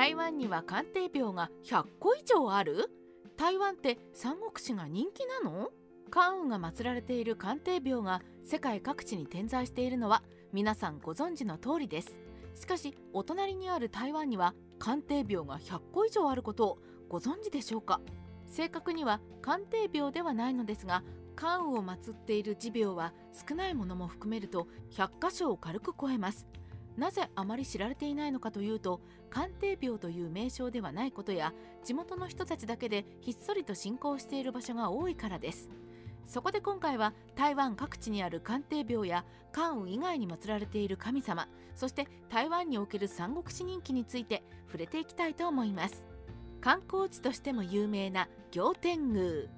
台湾には鑑定廟が100個以上ある？台湾って三国志が人気なの？関羽が祀られている鑑定廟が世界各地に点在しているのは皆さんご存知の通りです。しかしお隣にある台湾には鑑定廟が100個以上あることをご存知でしょうか？正確には鑑定廟ではないのですが関羽を祀っている持廟は少ないものも含めると100箇所を軽く超えます。なぜあまり知られていないのかというと鑑定廟という名称ではないことや地元の人たちだけでひっそりと信仰している場所が多いからです。そこで今回は台湾各地にある鑑定廟や関羽以外に祀られている神様そして台湾における三国志人気について触れていきたいと思います。観光地としても有名な行天宮。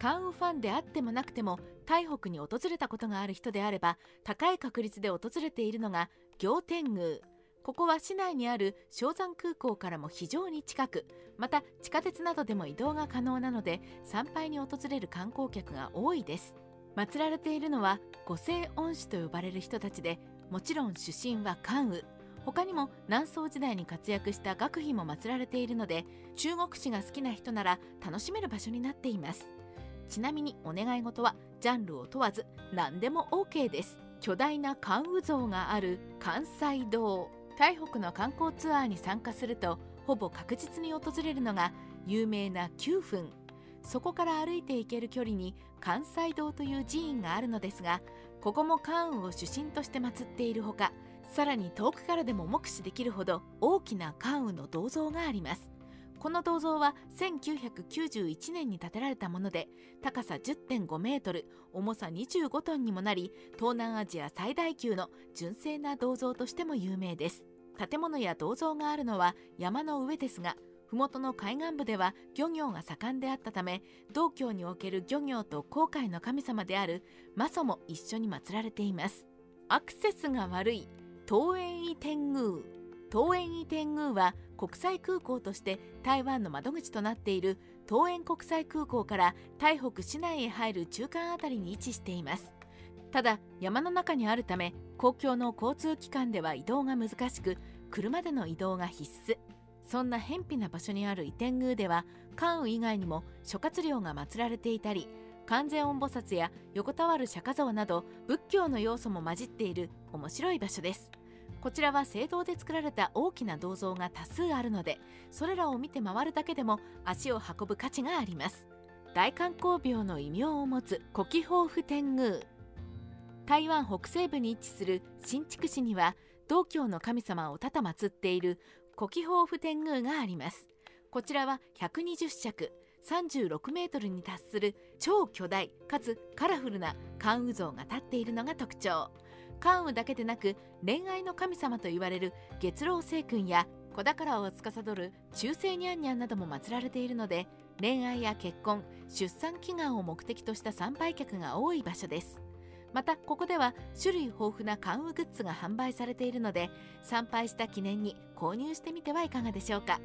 関羽ファンであってもなくても台北に訪れたことがある人であれば高い確率で訪れているのが行天宮。ここは市内にある松山空港からも非常に近くまた地下鉄などでも移動が可能なので参拝に訪れる観光客が多いです。祀られているのは五世恩師と呼ばれる人たちでもちろん出身は関羽。他にも南宋時代に活躍した学費も祀られているので中国史が好きな人なら楽しめる場所になっています。ちなみにお願い事はジャンルを問わず何でも OK です。巨大な関羽像がある関西堂。台北の観光ツアーに参加するとほぼ確実に訪れるのが有名な9分。そこから歩いて行ける距離に関西堂という寺院があるのですがここも関羽を主神として祀っているほかさらに遠くからでも目視できるほど大きな関羽の銅像があります。この銅像は1991年に建てられたもので高さ10.5メートル重さ25トンにもなり東南アジア最大級の純正な銅像としても有名です。建物や銅像があるのは山の上ですが麓の海岸部では漁業が盛んであったため道教における漁業と航海の神様であるマソも一緒に祀られています。アクセスが悪い東園医天宮。東園医天宮は国際空港として台湾の窓口となっている東園国際空港から台北市内へ入る中間あたりに位置しています。ただ山の中にあるため公共の交通機関では移動が難しく車での移動が必須。そんな偏僻な場所にある移天宮では関羽以外にも諸葛亮が祀られていたり完全音菩薩や横たわる釈迦像など仏教の要素も混じっている面白い場所です。こちらは聖堂で作られた大きな銅像が多数あるのでそれらを見て回るだけでも足を運ぶ価値があります。大観光廟の異名を持つ古希宝府天宮。台湾北西部に位置する新築市には道教の神様をたた祀っている古希宝府天宮があります。こちらは120尺36メートルに達する超巨大かつカラフルな関羽像が立っているのが特徴。関羽だけでなく恋愛の神様と言われる月老星君や子宝を司る中世ニャンニャンなども祀られているので恋愛や結婚出産祈願を目的とした参拝客が多い場所です。またここでは種類豊富な関羽グッズが販売されているので参拝した記念に購入してみてはいかがでしょうか。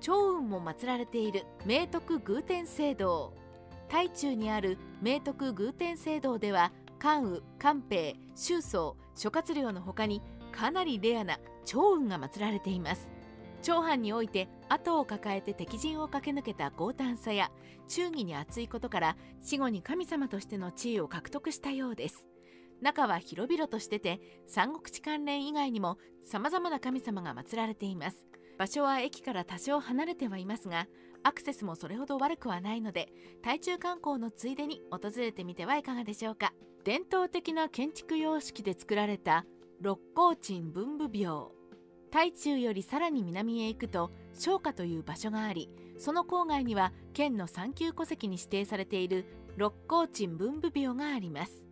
長雲も祀られている明徳偶天聖堂。台中にある明徳偶天聖堂では関羽関平周宗諸葛亮の他にかなりレアな長雲が祀られています。長藩において後を抱えて敵陣を駆け抜けた強胆さや忠義に厚いことから死後に神様としての地位を獲得したようです。中は広々としてて三国志関連以外にも様々な神様が祀られています。場所は駅から多少離れてはいますがアクセスもそれほど悪くはないので台中観光のついでに訪れてみてはいかがでしょうか。伝統的な建築様式で作られた六甲鎮文武廟。台中よりさらに南へ行くと商家という場所がありその郊外には県の三級戸籍に指定されている六甲鎮文武廟があります。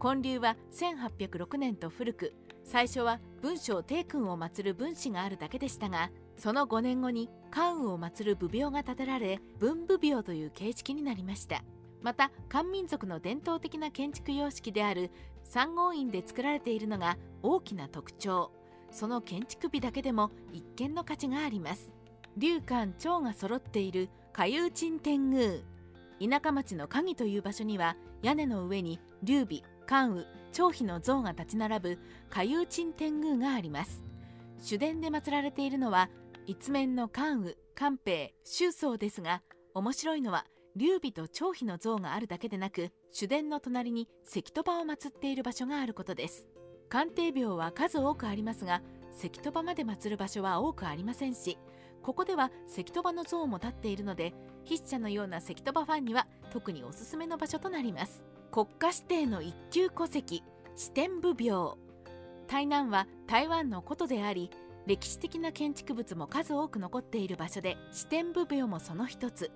建立は1806年と古く最初は文章帝君を祀る分子があるだけでしたがその5年後に関羽を祀る武廟が建てられ文武廟という形式になりました。また漢民族の伝統的な建築様式である三合院で作られているのが大きな特徴。その建築美だけでも一見の価値があります。龍漢長が揃っている下遊鎮天宮。田舎町の鍵という場所には屋根の上に劉備関羽張飛の像が立ち並ぶ下遊鎮天宮があります。主殿で祀られているのは一面の関羽関平周宗ですが面白いのは劉備と張飛の像があるだけでなく主殿の隣に石鳥羽を祀っている場所があることです。鑑定廟は数多くありますが石鳥羽まで祀る場所は多くありませんしここでは石鳥羽の像も立っているので筆者のような石鳥羽ファンには特におすすめの場所となります。国家指定の一級戸籍四天部廟。台南は台湾の古都であり歴史的な建築物も数多く残っている場所で四天部廟もその一つ。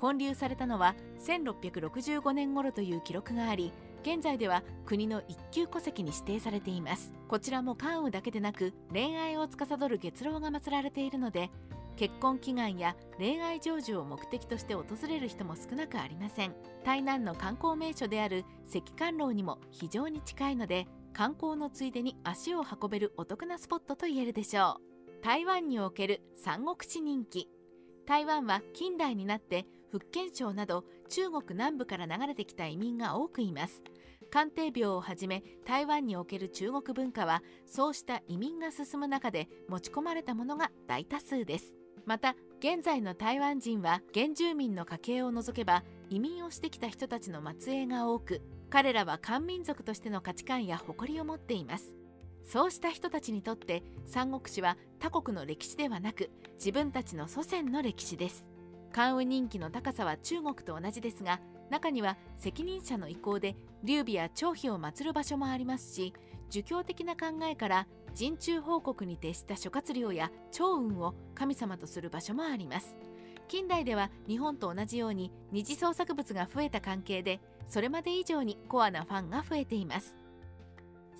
建立されたのは1665年頃という記録があり現在では国の一級戸籍に指定されています。こちらも関羽だけでなく恋愛を司る月老が祀られているので結婚祈願や恋愛成就を目的として訪れる人も少なくありません。台南の観光名所である石棺楼にも非常に近いので観光のついでに足を運べるお得なスポットと言えるでしょう。台湾における三国志人気。台湾は近代になって福建省など中国南部から流れてきた移民が多くいます。鑑定病をはじめ台湾における中国文化はそうした移民が進む中で持ち込まれたものが大多数です。また現在の台湾人は原住民の家系を除けば移民をしてきた人たちの末裔が多く彼らは漢民族としての価値観や誇りを持っています。そうした人たちにとって三国志は他国の歴史ではなく自分たちの祖先の歴史です。関羽人気の高さは中国と同じですが中には責任者の意向で劉備や張飛を祀る場所もありますし儒教的な考えから人中報告に徹した諸葛亮や趙雲を神様とする場所もあります。近代では日本と同じように二次創作物が増えた関係でそれまで以上にコアなファンが増えています。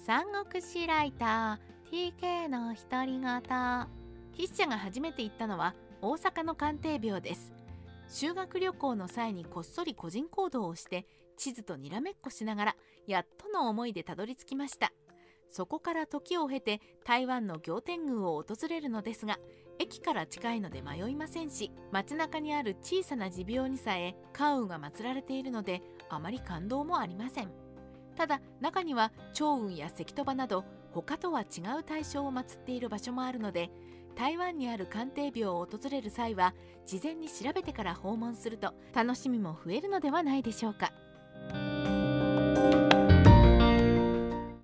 三国志ライター TK の独り言筆者が初めて行ったのは大阪の鑑定廟です。修学旅行の際にこっそり個人行動をして地図とにらめっこしながらやっとの思いでたどり着きました。そこから時を経て台湾の行天宮を訪れるのですが駅から近いので迷いませんし街中にある小さな持病にさえ関羽が祀られているのであまり感動もありません。ただ中には趙雲や石鳥羽など他とは違う対象を祀っている場所もあるので台湾にある鑑定病を訪れる際は事前に調べてから訪問すると楽しみも増えるのではないでしょうか。